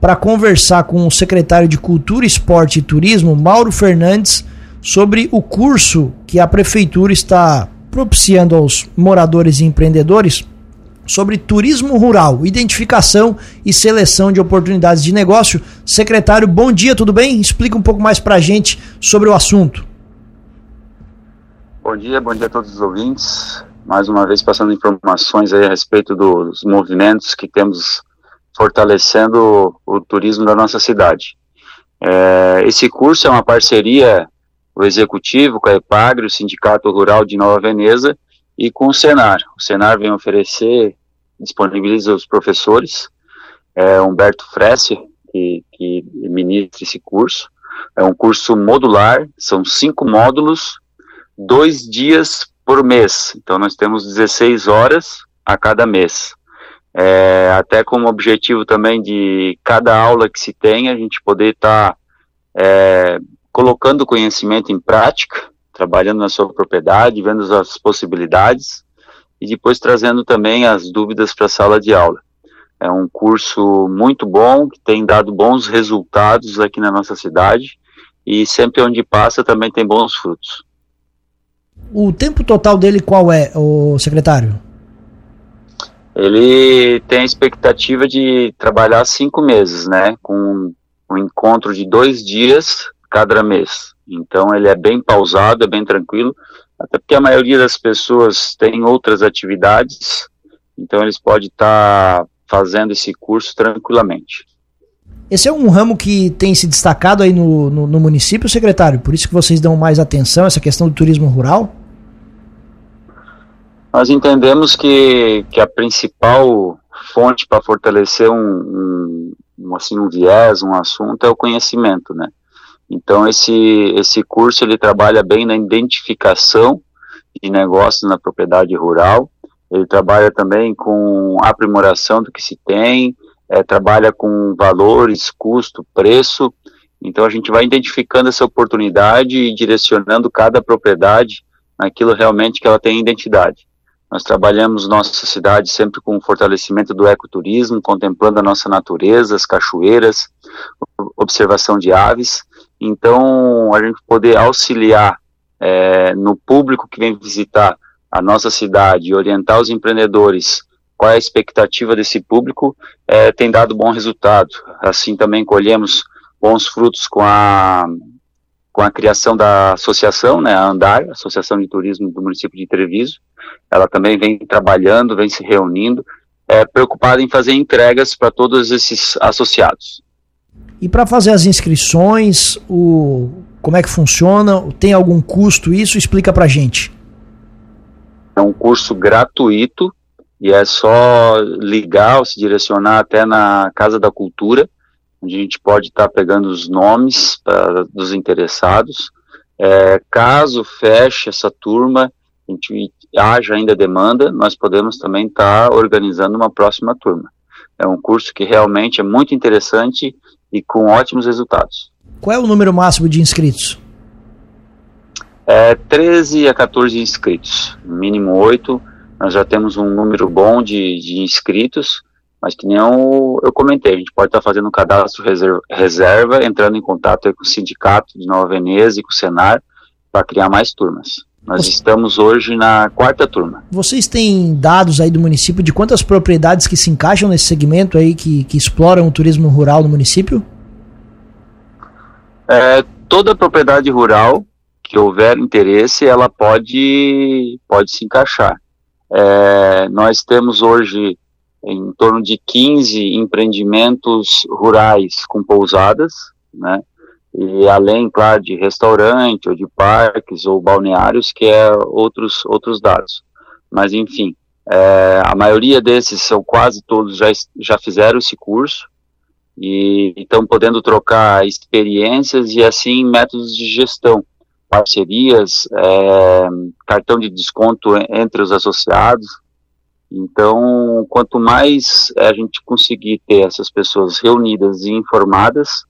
para conversar com o secretário de Cultura, Esporte e Turismo, Mauro Fernandes, sobre o curso que a prefeitura está propiciando aos moradores e empreendedores sobre turismo rural, identificação e seleção de oportunidades de negócio. Secretário, bom dia, tudo bem? Explica um pouco mais para a gente sobre o assunto. Bom dia, bom dia a todos os ouvintes. Mais uma vez passando informações a respeito dos movimentos que temos fortalecendo o turismo da nossa cidade. É, esse curso é uma parceria o executivo com a EPAGRE, o Sindicato Rural de Nova Veneza, e com o Senar. O Senar vem oferecer, disponibiliza os professores, é Humberto Fresse, que, que ministra esse curso. É um curso modular, são cinco módulos, dois dias por mês. Então nós temos 16 horas a cada mês. É, até como objetivo também de cada aula que se tem, a gente poder estar tá, é, colocando o conhecimento em prática, trabalhando na sua propriedade, vendo as possibilidades e depois trazendo também as dúvidas para a sala de aula. É um curso muito bom, que tem dado bons resultados aqui na nossa cidade e sempre onde passa também tem bons frutos. O tempo total dele qual é, o secretário? Ele tem a expectativa de trabalhar cinco meses, né? Com um encontro de dois dias cada mês. Então ele é bem pausado, é bem tranquilo, até porque a maioria das pessoas tem outras atividades, então eles podem estar tá fazendo esse curso tranquilamente. Esse é um ramo que tem se destacado aí no, no, no município, secretário, por isso que vocês dão mais atenção a essa questão do turismo rural? Nós entendemos que, que a principal fonte para fortalecer um, um, assim, um viés, um assunto, é o conhecimento, né? Então esse esse curso ele trabalha bem na identificação de negócios na propriedade rural. Ele trabalha também com aprimoração do que se tem, é, trabalha com valores, custo, preço. Então a gente vai identificando essa oportunidade e direcionando cada propriedade naquilo realmente que ela tem identidade. Nós trabalhamos nossa cidade sempre com o fortalecimento do ecoturismo, contemplando a nossa natureza, as cachoeiras, observação de aves. Então, a gente poder auxiliar é, no público que vem visitar a nossa cidade e orientar os empreendedores qual é a expectativa desse público, é, tem dado bom resultado. Assim também colhemos bons frutos com a, com a criação da associação, né, a Andar, Associação de Turismo do município de Treviso. Ela também vem trabalhando, vem se reunindo, é, preocupada em fazer entregas para todos esses associados. E para fazer as inscrições, o como é que funciona? Tem algum custo isso? Explica para gente. É um curso gratuito e é só ligar ou se direcionar até na Casa da Cultura, onde a gente pode estar tá pegando os nomes pra, dos interessados. É, caso feche essa turma, a gente haja ainda demanda, nós podemos também estar tá organizando uma próxima turma. É um curso que realmente é muito interessante e com ótimos resultados. Qual é o número máximo de inscritos? É 13 a 14 inscritos, mínimo 8. Nós já temos um número bom de, de inscritos, mas que nem eu, eu comentei, a gente pode estar fazendo um cadastro reserva, reserva entrando em contato com o sindicato de Nova Veneza e com o Senar para criar mais turmas. Nós Você... estamos hoje na quarta turma. Vocês têm dados aí do município de quantas propriedades que se encaixam nesse segmento aí que, que exploram o turismo rural no município? É, toda propriedade rural que houver interesse, ela pode, pode se encaixar. É, nós temos hoje em torno de 15 empreendimentos rurais com pousadas, né? e além, claro, de restaurante ou de parques ou balneários, que é outros, outros dados. Mas, enfim, é, a maioria desses, são quase todos, já, já fizeram esse curso e estão podendo trocar experiências e, assim, métodos de gestão, parcerias, é, cartão de desconto entre os associados. Então, quanto mais a gente conseguir ter essas pessoas reunidas e informadas,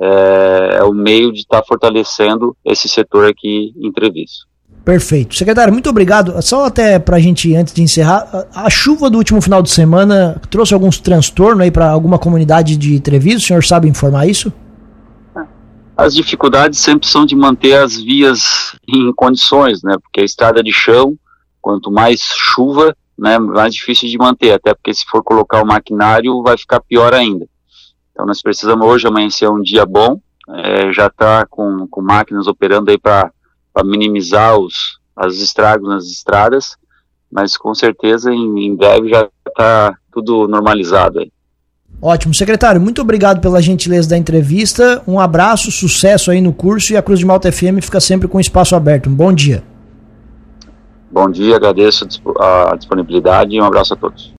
é, é o meio de estar tá fortalecendo esse setor aqui em Treviso. Perfeito. Secretário, muito obrigado. Só até para a gente, antes de encerrar, a, chuva do último final de semana trouxe alguns transtornos aí para alguma comunidade de Treviso? O senhor sabe informar isso? As dificuldades sempre são de manter as vias em condições, né? Porque a estrada de chão, quanto mais chuva, né, mais difícil de manter, até porque se for colocar o maquinário vai ficar pior ainda. Então nós precisamos hoje amanhecer um dia bom, é, já está com, com máquinas operando aí para minimizar os, os estragos nas estradas, mas com certeza em, em breve já está tudo normalizado aí. Ótimo. Secretário, muito obrigado pela gentileza da entrevista. Um abraço, sucesso aí no curso e a Cruz de Malta FM fica sempre com espaço aberto. Um bom dia. Bom dia, agradeço a disponibilidade e um abraço a todos.